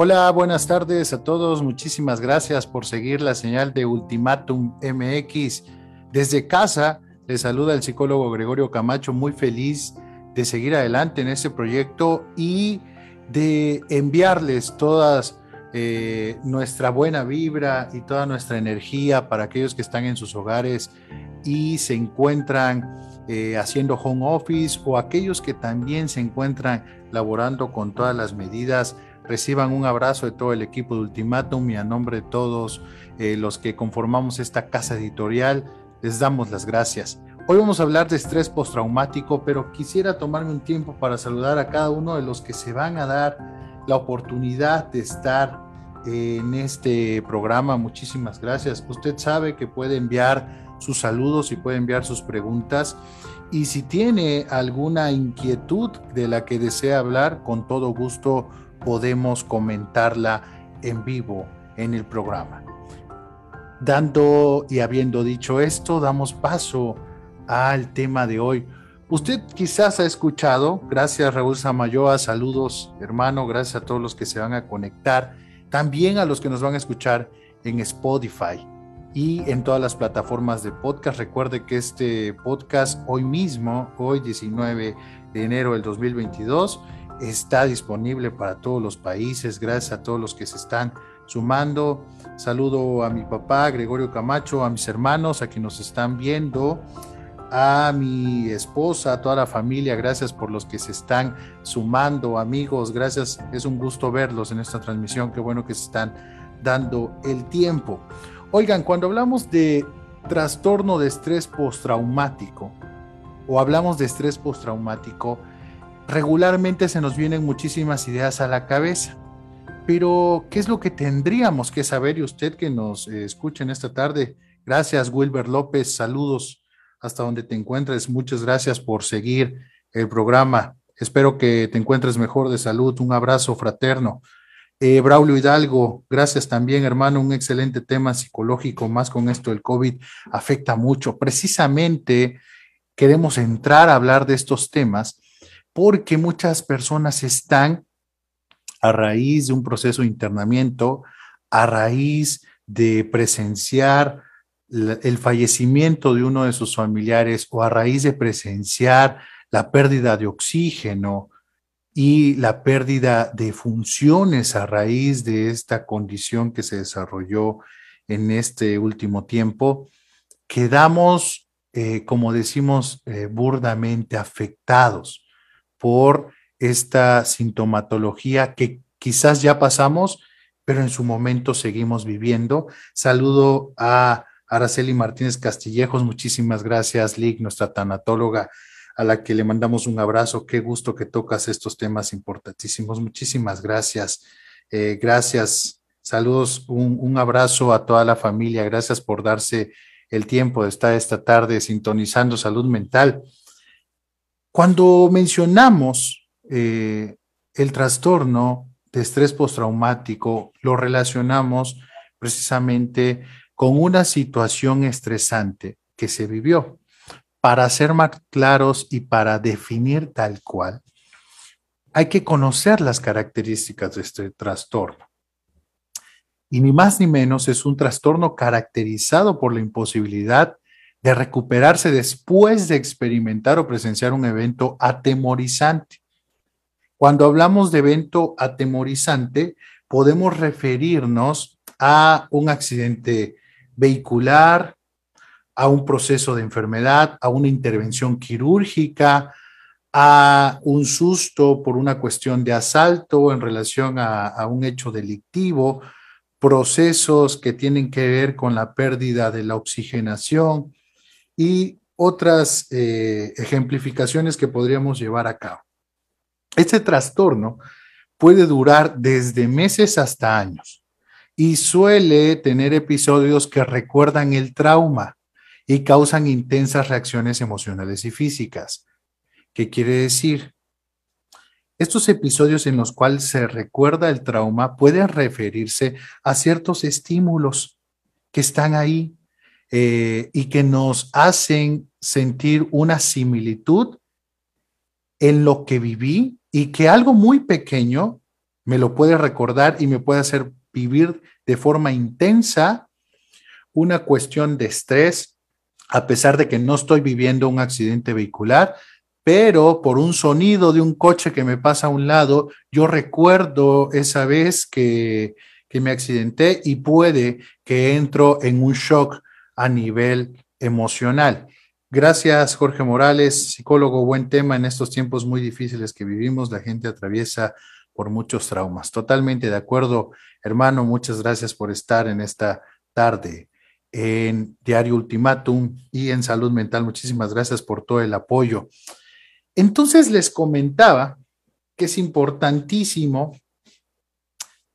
Hola, buenas tardes a todos. Muchísimas gracias por seguir la señal de Ultimatum MX. Desde casa les saluda el psicólogo Gregorio Camacho, muy feliz de seguir adelante en este proyecto y de enviarles todas eh, nuestra buena vibra y toda nuestra energía para aquellos que están en sus hogares y se encuentran eh, haciendo home office o aquellos que también se encuentran laborando con todas las medidas. Reciban un abrazo de todo el equipo de Ultimatum y a nombre de todos eh, los que conformamos esta casa editorial, les damos las gracias. Hoy vamos a hablar de estrés postraumático, pero quisiera tomarme un tiempo para saludar a cada uno de los que se van a dar la oportunidad de estar en este programa. Muchísimas gracias. Usted sabe que puede enviar sus saludos y puede enviar sus preguntas. Y si tiene alguna inquietud de la que desea hablar, con todo gusto podemos comentarla en vivo en el programa. Dando y habiendo dicho esto, damos paso al tema de hoy. Usted quizás ha escuchado, gracias Raúl Samayoa, saludos hermano, gracias a todos los que se van a conectar, también a los que nos van a escuchar en Spotify y en todas las plataformas de podcast. Recuerde que este podcast hoy mismo, hoy 19 de enero del 2022, está disponible para todos los países. Gracias a todos los que se están sumando. Saludo a mi papá, Gregorio Camacho, a mis hermanos, a quienes nos están viendo, a mi esposa, a toda la familia. Gracias por los que se están sumando, amigos. Gracias. Es un gusto verlos en esta transmisión. Qué bueno que se están dando el tiempo. Oigan, cuando hablamos de trastorno de estrés postraumático o hablamos de estrés postraumático, regularmente se nos vienen muchísimas ideas a la cabeza. Pero, ¿qué es lo que tendríamos que saber? Y usted que nos eh, escucha en esta tarde, gracias Wilber López, saludos hasta donde te encuentres, muchas gracias por seguir el programa. Espero que te encuentres mejor de salud, un abrazo fraterno. Eh, Braulio Hidalgo, gracias también, hermano. Un excelente tema psicológico, más con esto del COVID, afecta mucho. Precisamente queremos entrar a hablar de estos temas porque muchas personas están a raíz de un proceso de internamiento, a raíz de presenciar el fallecimiento de uno de sus familiares o a raíz de presenciar la pérdida de oxígeno, y la pérdida de funciones a raíz de esta condición que se desarrolló en este último tiempo, quedamos, eh, como decimos eh, burdamente, afectados por esta sintomatología que quizás ya pasamos, pero en su momento seguimos viviendo. Saludo a Araceli Martínez Castillejos, muchísimas gracias, Lick, nuestra tanatóloga a la que le mandamos un abrazo. Qué gusto que tocas estos temas importantísimos. Muchísimas gracias. Eh, gracias. Saludos, un, abrazo a toda la familia. Gracias por darse el tiempo de estar esta tarde sintonizando salud mental. Cuando mencionamos eh, el trastorno de estrés postraumático, lo relacionamos precisamente con una situación estresante que se vivió para ser más claros y para definir tal cual, hay que conocer las características de este trastorno. Y ni más ni menos es un trastorno caracterizado por la imposibilidad de recuperarse después de experimentar o presenciar un evento atemorizante. Cuando hablamos de evento atemorizante, podemos referirnos a un accidente vehicular, a un proceso de enfermedad, a una intervención quirúrgica, a un susto por una cuestión de asalto en relación a, un hecho delictivo, procesos que tienen que ver con la pérdida de la oxigenación y otras eh, ejemplificaciones que podríamos llevar a cabo. Este trastorno puede durar desde meses hasta años y suele tener episodios que recuerdan el trauma y causan intensas reacciones emocionales y físicas. ¿Qué quiere decir? Estos episodios en los cuales se recuerda el trauma pueden referirse a ciertos estímulos que están ahí eh, y que nos hacen sentir una similitud en lo que viví y que algo muy pequeño me lo puede recordar y me puede hacer vivir de forma intensa una cuestión de estrés, a pesar de que no estoy viviendo un accidente vehicular, pero por un sonido de un coche que me pasa a un lado, yo recuerdo esa vez que, que me accidenté y puede que entro en un shock a nivel emocional. Gracias, Jorge Morales, psicólogo, buen tema en estos tiempos muy difíciles que vivimos. La gente atraviesa por muchos traumas. Totalmente de acuerdo, hermano. Muchas gracias por estar en esta tarde en Diario Ultimátum y en Salud Mental. Muchísimas gracias por todo el apoyo. Entonces les comentaba que es importantísimo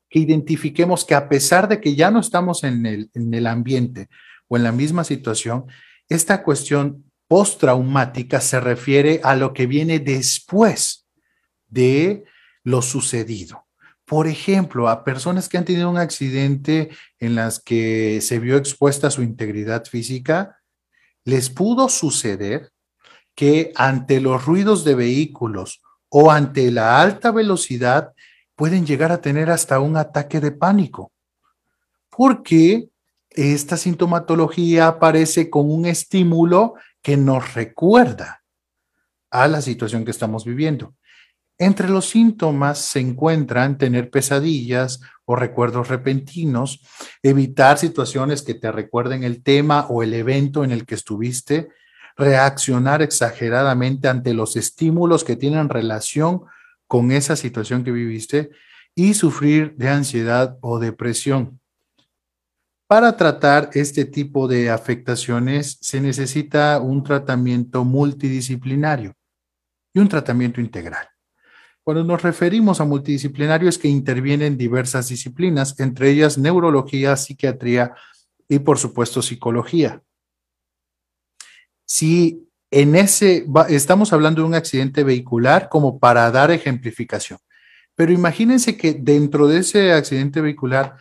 que identifiquemos que a pesar de que ya no estamos en el, en el ambiente o en la misma situación, esta cuestión postraumática se refiere a lo que viene después de lo sucedido. Por ejemplo, a personas que han tenido un accidente en las que se vio expuesta su integridad física, les pudo suceder que ante los ruidos de vehículos o ante la alta velocidad pueden llegar a tener hasta un ataque de pánico, porque esta sintomatología aparece con un estímulo que nos recuerda a la situación que estamos viviendo. Entre los síntomas se encuentran tener pesadillas o recuerdos repentinos, evitar situaciones que te recuerden el tema o el evento en el que estuviste, reaccionar exageradamente ante los estímulos que tienen relación con esa situación que viviste y sufrir de ansiedad o depresión. Para tratar este tipo de afectaciones se necesita un tratamiento multidisciplinario y un tratamiento integral. Cuando nos referimos a multidisciplinario es que intervienen diversas disciplinas, entre ellas neurología, psiquiatría y por supuesto psicología. Si en ese estamos hablando de un accidente vehicular como para dar ejemplificación, pero imagínense que dentro de ese accidente vehicular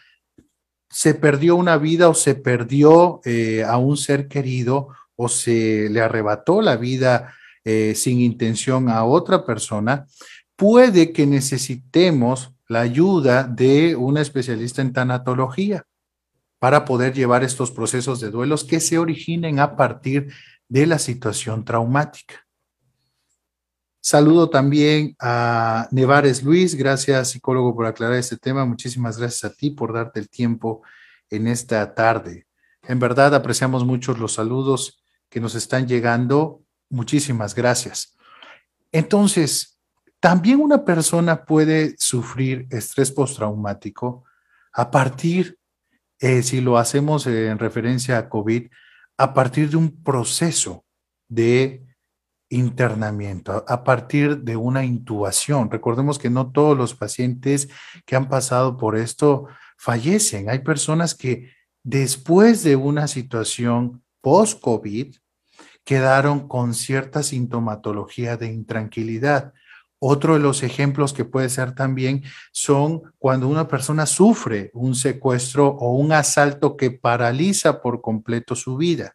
se perdió una vida o se perdió eh, a un ser querido o se le arrebató la vida eh, sin intención a otra persona, puede que necesitemos la ayuda de un especialista en tanatología para poder llevar estos procesos de duelos que se originen a partir de la situación traumática. Saludo también a Nevares Luis, gracias psicólogo por aclarar este tema, muchísimas gracias a ti por darte el tiempo en esta tarde. En verdad apreciamos mucho los saludos que nos están llegando, muchísimas gracias. Entonces, también una persona puede sufrir estrés postraumático a partir, eh, si lo hacemos en referencia a COVID, a partir de un proceso de internamiento, a partir de una intubación. Recordemos que no todos los pacientes que han pasado por esto fallecen. Hay personas que después de una situación post-COVID quedaron con cierta sintomatología de intranquilidad. Otro de los ejemplos que puede ser también son cuando una persona sufre un secuestro o un asalto que paraliza por completo su vida.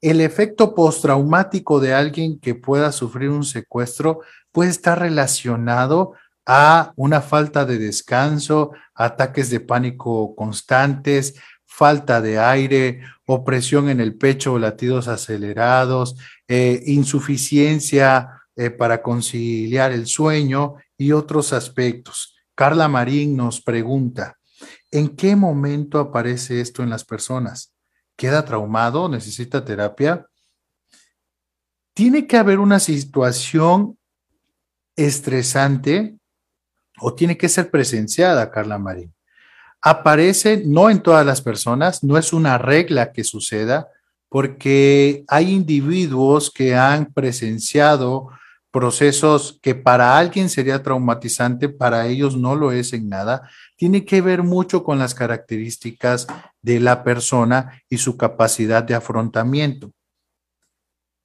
El efecto postraumático de alguien que pueda sufrir un secuestro puede estar relacionado a una falta de descanso, ataques de pánico constantes, falta de aire, opresión en el pecho o latidos acelerados, eh, insuficiencia eh, para conciliar el sueño y otros aspectos. Carla Marín nos pregunta, ¿en qué momento aparece esto en las personas? ¿Queda traumado? ¿Necesita terapia? Tiene que haber una situación estresante o tiene que ser presenciada, Carla Marín. Aparece no en todas las personas, no es una regla que suceda, porque hay individuos que han presenciado procesos que para alguien sería traumatizante, para ellos no lo es en nada, tiene que ver mucho con las características de la persona y su capacidad de afrontamiento.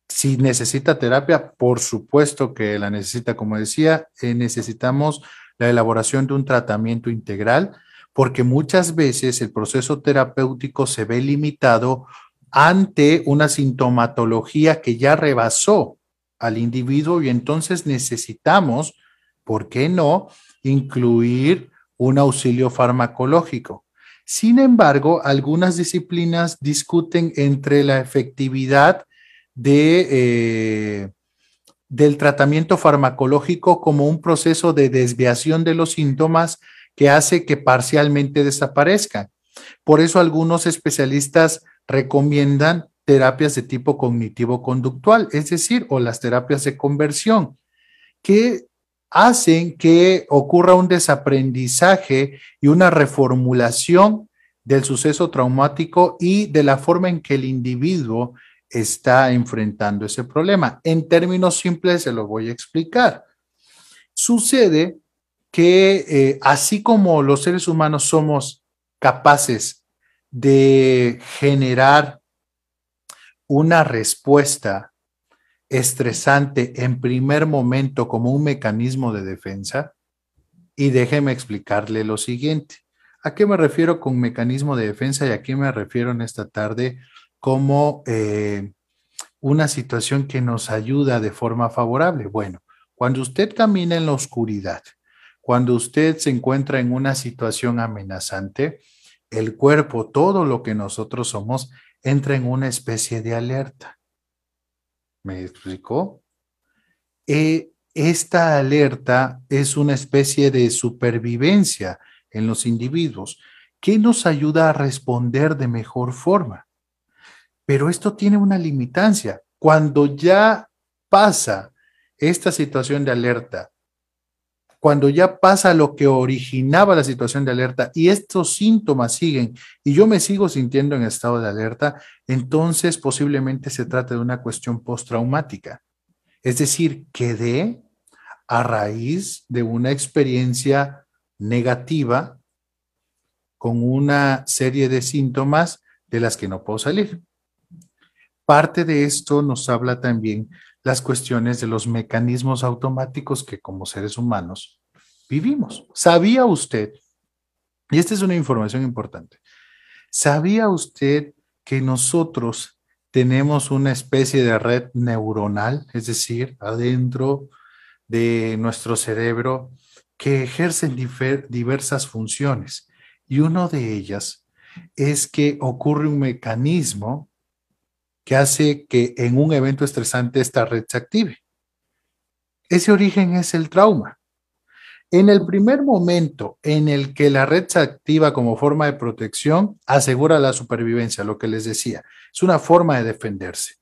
Si necesita terapia, por supuesto que la necesita, como decía, eh, necesitamos la elaboración de un tratamiento integral, porque muchas veces el proceso terapéutico se ve limitado ante una sintomatología que ya rebasó al individuo y entonces necesitamos ¿por qué no incluir un auxilio farmacológico? Sin embargo, algunas disciplinas discuten entre la efectividad de, eh, del tratamiento farmacológico como un proceso de desviación de los síntomas que hace que parcialmente desaparezcan. Por eso algunos especialistas recomiendan terapias de tipo cognitivo-conductual, es decir, o las terapias de conversión, que hacen que ocurra un desaprendizaje y una reformulación del suceso traumático y de la forma en que el individuo está enfrentando ese problema. En términos simples se lo voy a explicar. Sucede que eh, así como los seres humanos somos capaces de generar una respuesta estresante en primer momento como un mecanismo de defensa? Y déjeme explicarle lo siguiente. ¿A qué me refiero con mecanismo de defensa y a qué me refiero en esta tarde como eh, una situación que nos ayuda de forma favorable? Bueno, cuando usted camina en la oscuridad, cuando usted se encuentra en una situación amenazante, el cuerpo, todo lo que nosotros somos, entra en una especie de alerta. ¿Me explicó? Eh, esta alerta es una especie de supervivencia en los individuos que nos ayuda a responder de mejor forma. Pero esto tiene una limitancia. Cuando ya pasa esta situación de alerta cuando ya pasa lo que originaba la situación de alerta y estos síntomas siguen y yo me sigo sintiendo en estado de alerta, entonces posiblemente se trata de una cuestión postraumática. Es decir, quedé a raíz de una experiencia negativa con una serie de síntomas de las que no puedo salir. Parte de esto nos habla también las cuestiones de los mecanismos automáticos que como seres humanos vivimos. ¿Sabía usted? Y esta es una información importante. ¿Sabía usted que nosotros tenemos una especie de red neuronal, es decir, adentro de nuestro cerebro, que ejercen diversas funciones? Y una de ellas es que ocurre un mecanismo que hace que en un evento estresante esta red se active. Ese origen es el trauma. En el primer momento en el que la red se activa como forma de protección, asegura la supervivencia, lo que les decía. Es una forma de defenderse.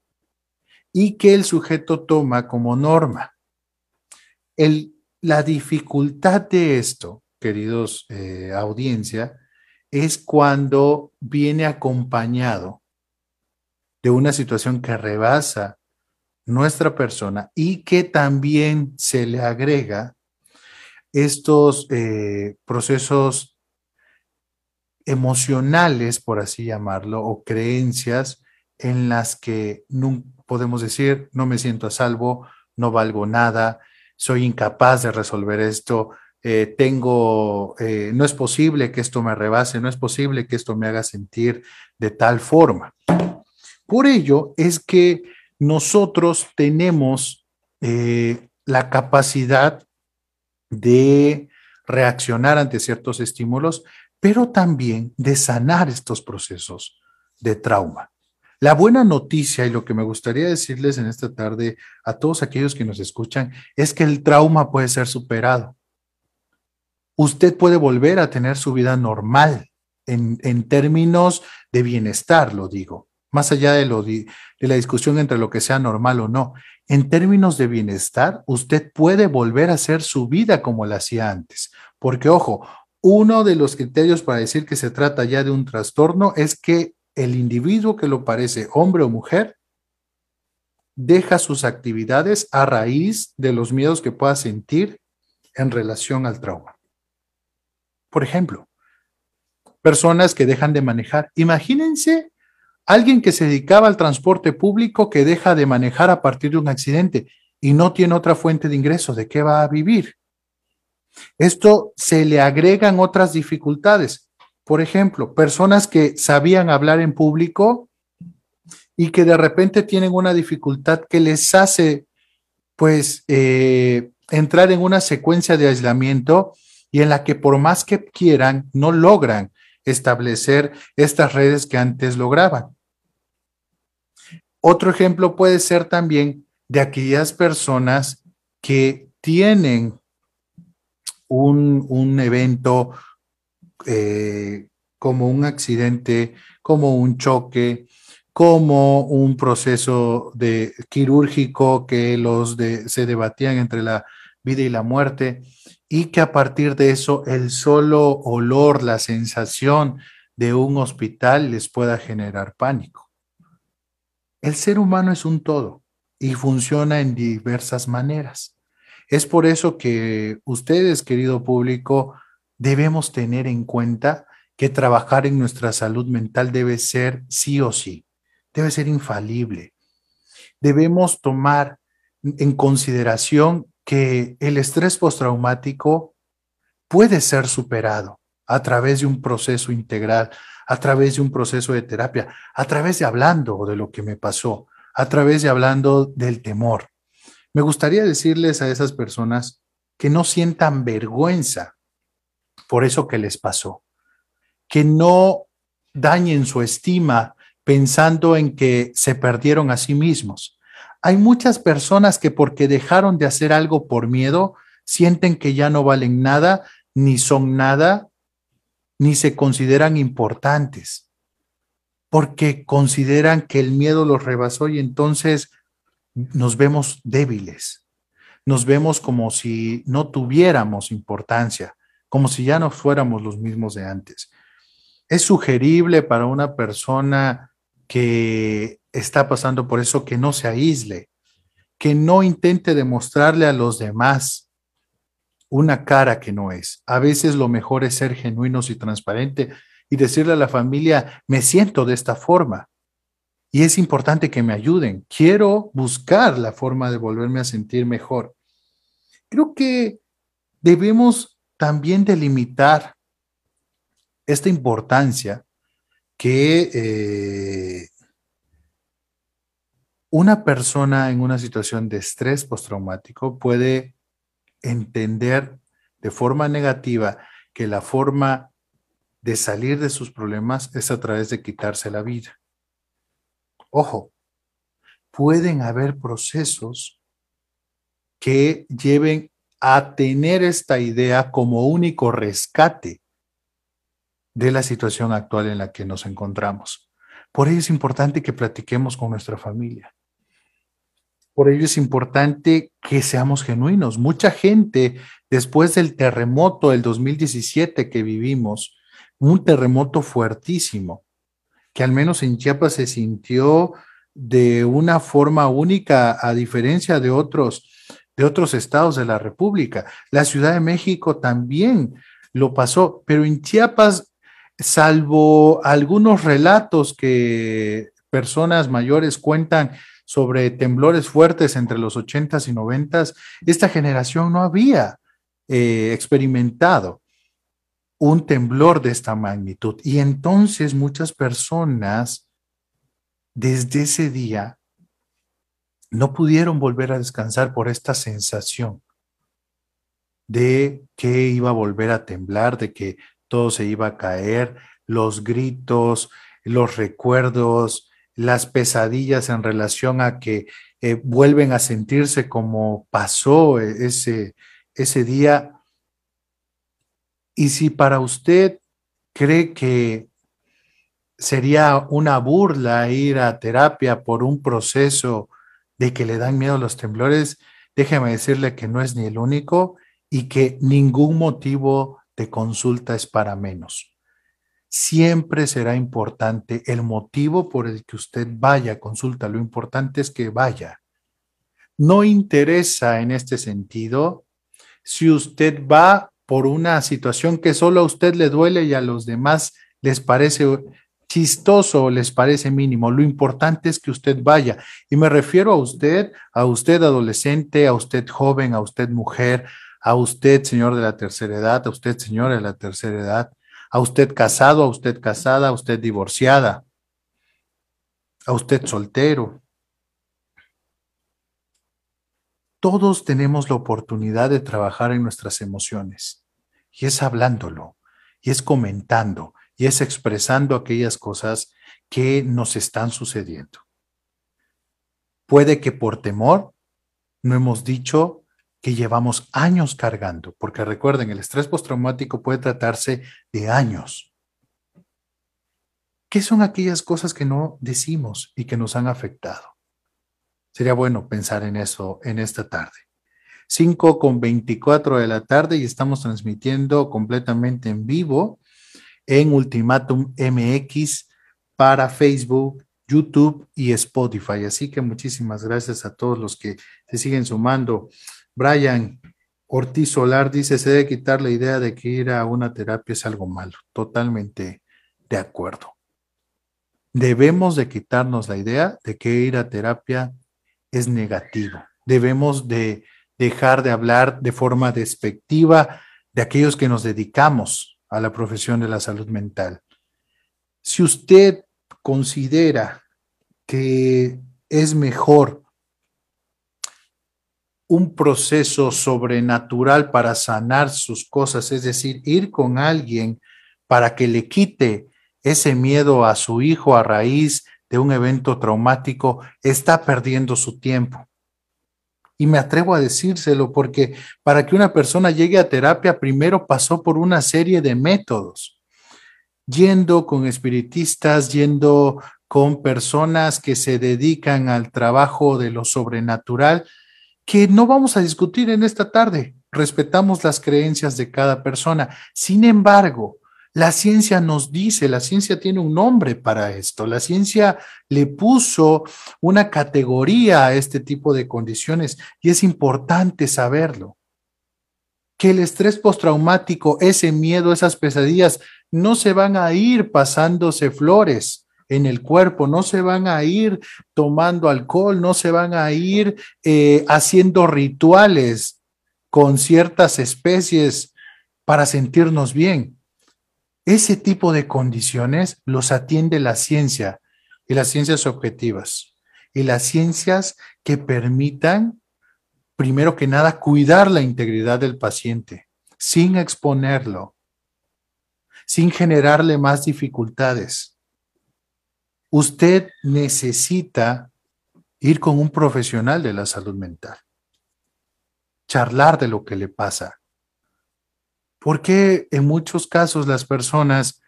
Y que el sujeto toma como norma. la dificultad de esto, queridos eh, audiencia, es cuando viene acompañado de una situación que rebasa nuestra persona y que también se le agrega estos eh, procesos emocionales, por así llamarlo, o creencias en las que no podemos decir, no me siento a salvo, no valgo nada, soy incapaz de resolver esto, eh, tengo, eh, no es posible que esto me rebase, no es posible que esto me haga sentir de tal forma. Por ello es que nosotros tenemos eh, la capacidad de reaccionar ante ciertos estímulos, pero también de sanar estos procesos de trauma. La buena noticia y lo que me gustaría decirles en esta tarde a todos aquellos que nos escuchan es que el trauma puede ser superado. Usted puede volver a tener su vida normal en, en términos de bienestar, lo digo más allá de, lo de la discusión entre lo que sea normal o no, en términos de bienestar, usted puede volver a hacer su vida como la hacía antes. Porque, ojo, uno de los criterios para decir que se trata ya de un trastorno es que el individuo que lo parece, hombre o mujer, deja sus actividades a raíz de los miedos que pueda sentir en relación al trauma. Por ejemplo, personas que dejan de manejar. Imagínense Alguien que se dedicaba al transporte público que deja de manejar a partir de un accidente y no tiene otra fuente de ingreso, ¿de qué va a vivir? Esto se le agregan otras dificultades. Por ejemplo, personas que sabían hablar en público y que de repente tienen una dificultad que les hace, pues, eh, entrar en una secuencia de aislamiento y en la que por más que quieran, no logran establecer estas redes que antes lograban. Otro ejemplo puede ser también de aquellas personas que tienen un, evento eh, como un accidente, como un choque, como un proceso de quirúrgico que los se debatían entre la vida y la muerte y que a partir de eso el solo olor, la sensación de un hospital les pueda generar pánico. El ser humano es un todo y funciona en diversas maneras. Es por eso que ustedes, querido público, debemos tener en cuenta que trabajar en nuestra salud mental debe ser sí o sí, debe ser infalible. Debemos tomar en consideración que el estrés postraumático puede ser superado a través de un proceso integral, a través de un proceso de terapia, a través de hablando de lo que me pasó, a través de hablando del temor. Me gustaría decirles a esas personas que no sientan vergüenza por eso que les pasó, que no dañen su estima pensando en que se perdieron a sí mismos. Hay muchas personas que porque dejaron de hacer algo por miedo, sienten que ya no valen nada, ni son nada, ni se consideran importantes, porque consideran que el miedo los rebasó y entonces nos vemos débiles, nos vemos como si no tuviéramos importancia, como si ya no fuéramos los mismos de antes. Es sugerible para una persona que está pasando por eso que no se aísle, que no intente demostrarle a los demás una cara que no es. A veces lo mejor es ser genuinos y transparente y decirle a la familia, me siento de esta forma y es importante que me ayuden. Quiero buscar la forma de volverme a sentir mejor. Creo que debemos también delimitar esta importancia que eh, una persona en una situación de estrés postraumático puede entender de forma negativa que la forma de salir de sus problemas es a través de quitarse la vida. Ojo, pueden haber procesos que lleven a tener esta idea como único rescate de la situación actual en la que nos encontramos. Por ello es importante que platiquemos con nuestra familia. Por ello es importante que seamos genuinos. Mucha gente, después del terremoto del 2017 que vivimos, un terremoto fuertísimo, que al menos en Chiapas se sintió de una forma única a diferencia de otros de otros estados de la República. La Ciudad de México también lo pasó, pero en Chiapas, salvo algunos relatos que personas mayores cuentan sobre temblores fuertes entre los 80s y 90s, esta generación no había eh, experimentado un temblor de esta magnitud. Y entonces muchas personas desde ese día no pudieron volver a descansar por esta sensación de que iba a volver a temblar, de que todo se iba a caer, los gritos, los recuerdos, las pesadillas en relación a que eh, vuelven a sentirse como pasó ese, ese día y si para usted cree que sería una burla ir a terapia por un proceso de que le dan miedo los temblores, déjeme decirle que no es ni el único y que ningún motivo de consulta es para menos. Siempre será importante el motivo por el que usted vaya a consulta. Lo importante es que vaya. No interesa en este sentido si usted va por una situación que solo a usted le duele y a los demás les parece chistoso o les parece mínimo. Lo importante es que usted vaya. Y me refiero a usted, a usted adolescente, a usted joven, a usted mujer, a usted señor de la tercera edad, a usted señora de la tercera edad, a usted casado, a usted casada, a usted divorciada, a usted soltero. todos tenemos la oportunidad de trabajar en nuestras emociones y es hablándolo, y es comentando, y es expresando aquellas cosas que nos están sucediendo. Puede que por temor no hemos dicho que llevamos años cargando, porque recuerden, el estrés postraumático puede tratarse de años. ¿Qué son aquellas cosas que no decimos y que nos han afectado? Sería bueno pensar en eso en esta tarde. 5 con 24 de la tarde y estamos transmitiendo completamente en vivo en Ultimatum MX para Facebook, YouTube y Spotify. Así que muchísimas gracias a todos los que se siguen sumando. Brian Ortiz Solar dice, se debe quitar la idea de que ir a una terapia es algo malo. Totalmente de acuerdo. Debemos de quitarnos la idea de que ir a terapia es negativo. Debemos de dejar de hablar de forma despectiva de aquellos que nos dedicamos a la profesión de la salud mental. Si usted considera que es mejor un proceso sobrenatural para sanar sus cosas, es decir, ir con alguien para que le quite ese miedo a su hijo a raíz de un evento traumático, está perdiendo su tiempo. Y me atrevo a decírselo porque para que una persona llegue a terapia, primero pasó por una serie de métodos, yendo con espiritistas, yendo con personas que se dedican al trabajo de lo sobrenatural, que no vamos a discutir en esta tarde. Respetamos las creencias de cada persona. Sin embargo, la ciencia nos dice, la ciencia tiene un nombre para esto, la ciencia le puso una categoría a este tipo de condiciones y es importante saberlo. Que el estrés postraumático, ese miedo, esas pesadillas, no se van a ir pasándose flores en el cuerpo, no se van a ir tomando alcohol, no se van a ir eh, haciendo rituales con ciertas especies para sentirnos bien ese tipo de condiciones los atiende la ciencia y las ciencias objetivas y las ciencias que permitan, primero que nada, cuidar la integridad del paciente sin exponerlo, sin generarle más dificultades. Usted necesita ir con un profesional de la salud mental, charlar de lo que le pasa, ¿Por qué en muchos casos las personas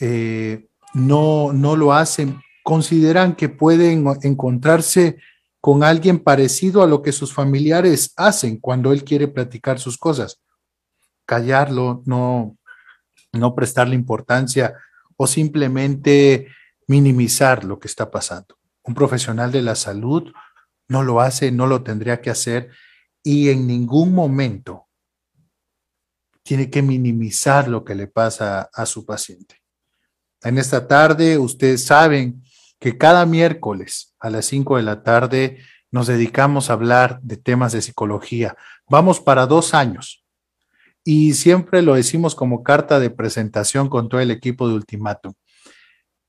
eh, no, no lo hacen? Consideran que pueden encontrarse con alguien parecido a lo que sus familiares hacen cuando él quiere platicar sus cosas. Callarlo, no, no prestarle importancia o simplemente minimizar lo que está pasando. Un profesional de la salud no lo hace, no lo tendría que hacer y en ningún momento tiene que minimizar lo que le pasa a su paciente. En esta tarde, ustedes saben que cada miércoles a las 5 de la tarde nos dedicamos a hablar de temas de psicología. Vamos para dos años y siempre lo decimos como carta de presentación con todo el equipo de Ultimatum.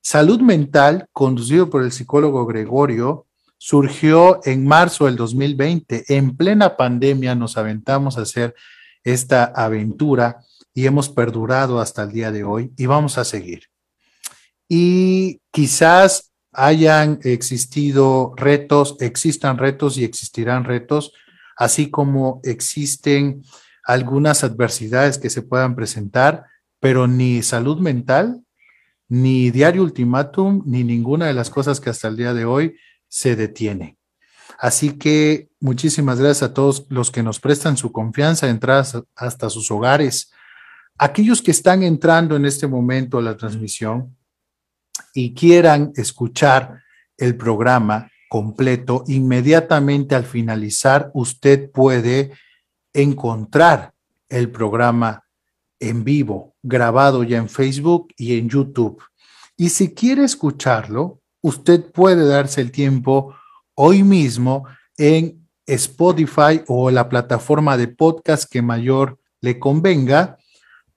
Salud mental, conducido por el psicólogo Gregorio, surgió en marzo del 2020. En plena pandemia nos aventamos a hacer esta aventura y hemos perdurado hasta el día de hoy y vamos a seguir. Y quizás hayan existido retos, existan retos y existirán retos, así como existen algunas adversidades que se puedan presentar, pero ni salud mental, ni diario ultimátum, ni ninguna de las cosas que hasta el día de hoy se detiene. Así que muchísimas gracias a todos los que nos prestan su confianza, entrar hasta sus hogares. Aquellos que están entrando en este momento a la transmisión y quieran escuchar el programa completo, inmediatamente al finalizar usted puede encontrar el programa en vivo, grabado ya en Facebook y en YouTube. Y si quiere escucharlo, usted puede darse el tiempo hoy mismo en Spotify o la plataforma de podcast que mayor le convenga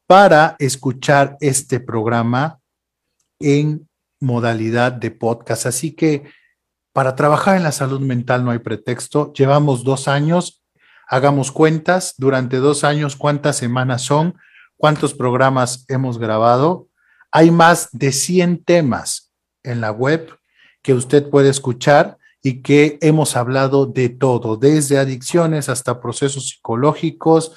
para escuchar este programa en modalidad de podcast. Así que para trabajar en la salud mental no hay pretexto. Llevamos dos años Hagamos cuentas durante dos años, cuántas semanas son, cuántos programas hemos grabado. Hay más de 100 temas en la web que usted puede escuchar y que hemos hablado de todo, desde adicciones hasta procesos psicológicos,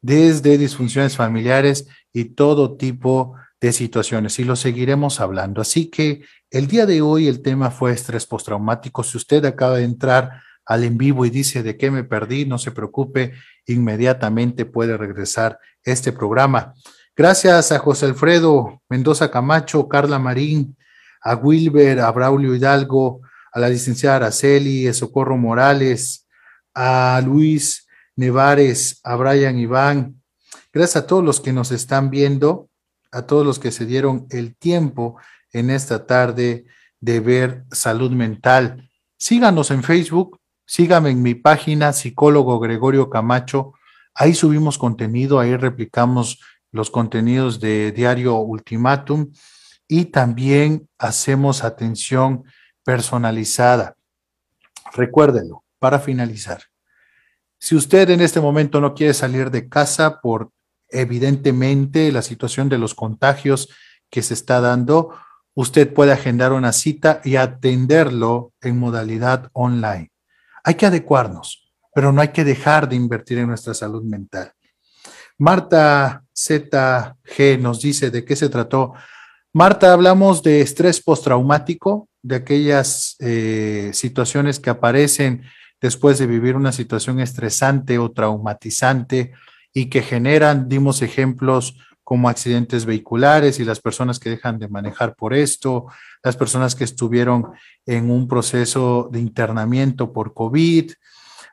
desde disfunciones familiares y todo tipo de situaciones y lo seguiremos hablando. Así que el día de hoy el tema fue estrés postraumático. Si usted acaba de entrar al en vivo y dice de qué me perdí, no se preocupe, inmediatamente puede regresar este programa. Gracias a José Alfredo Mendoza Camacho, Carla Marín, a Wilber, a Braulio Hidalgo, a la licenciada Araceli, a Socorro Morales, a Luis Nevares, a Brian Iván. Gracias a todos los que nos están viendo, a todos los que se dieron el tiempo en esta tarde de ver salud mental. Síganos en Facebook, síganme en mi página, psicólogo Gregorio Camacho. Ahí subimos contenido, ahí replicamos los contenidos de Diario Ultimátum y también hacemos atención personalizada. Recuérdenlo, para finalizar. Si usted en este momento no quiere salir de casa por evidentemente la situación de los contagios que se está dando, usted puede agendar una cita y atenderlo en modalidad online. Hay que adecuarnos, pero no hay que dejar de invertir en nuestra salud mental. Marta ZG nos dice de qué se trató. Marta, hablamos de estrés postraumático, de aquellas eh, situaciones que aparecen después de vivir una situación estresante o traumatizante y que generan, dimos ejemplos como accidentes vehiculares y las personas que dejan de manejar por esto, las personas que estuvieron en un proceso de internamiento por COVID,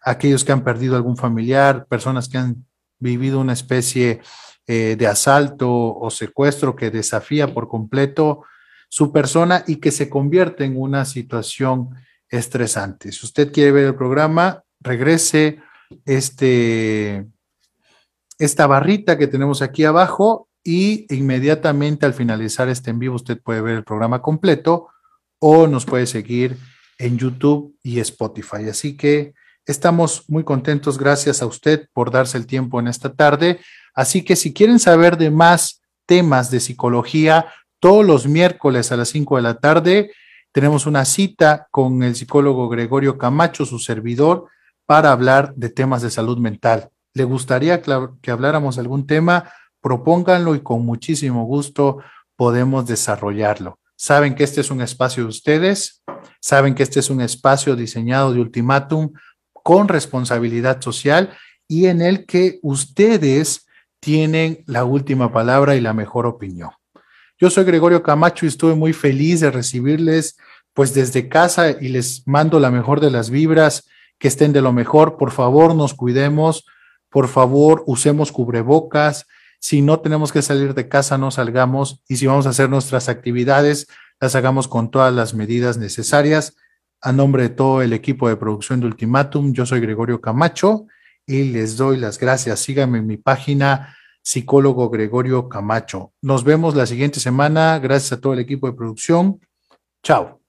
aquellos que han perdido algún familiar, personas que han vivido una especie eh, de asalto o secuestro que desafía por completo su persona y que se convierte en una situación estresante. Si usted quiere ver el programa, regrese este esta barrita que tenemos aquí abajo y inmediatamente al finalizar este en vivo usted puede ver el programa completo o nos puede seguir en YouTube y Spotify. Así que estamos muy contentos. Gracias a usted por darse el tiempo en esta tarde. Así que si quieren saber de más temas de psicología, todos los miércoles a las 5 de la tarde tenemos una cita con el psicólogo Gregorio Camacho, su servidor, para hablar de temas de salud mental le gustaría que habláramos de algún tema, propónganlo y con muchísimo gusto podemos desarrollarlo. Saben que este es un espacio de ustedes, saben que este es un espacio diseñado de ultimátum con responsabilidad social y en el que ustedes tienen la última palabra y la mejor opinión. Yo soy Gregorio Camacho y estuve muy feliz de recibirles pues desde casa y les mando la mejor de las vibras, que estén de lo mejor, por favor nos cuidemos, por favor, usemos cubrebocas. Si no tenemos que salir de casa, no salgamos. Y si vamos a hacer nuestras actividades, las hagamos con todas las medidas necesarias. A nombre de todo el equipo de producción de Ultimatum, yo soy Gregorio Camacho y les doy las gracias. Síganme en mi página psicólogo Gregorio Camacho. Nos vemos la siguiente semana. Gracias a todo el equipo de producción. Chao.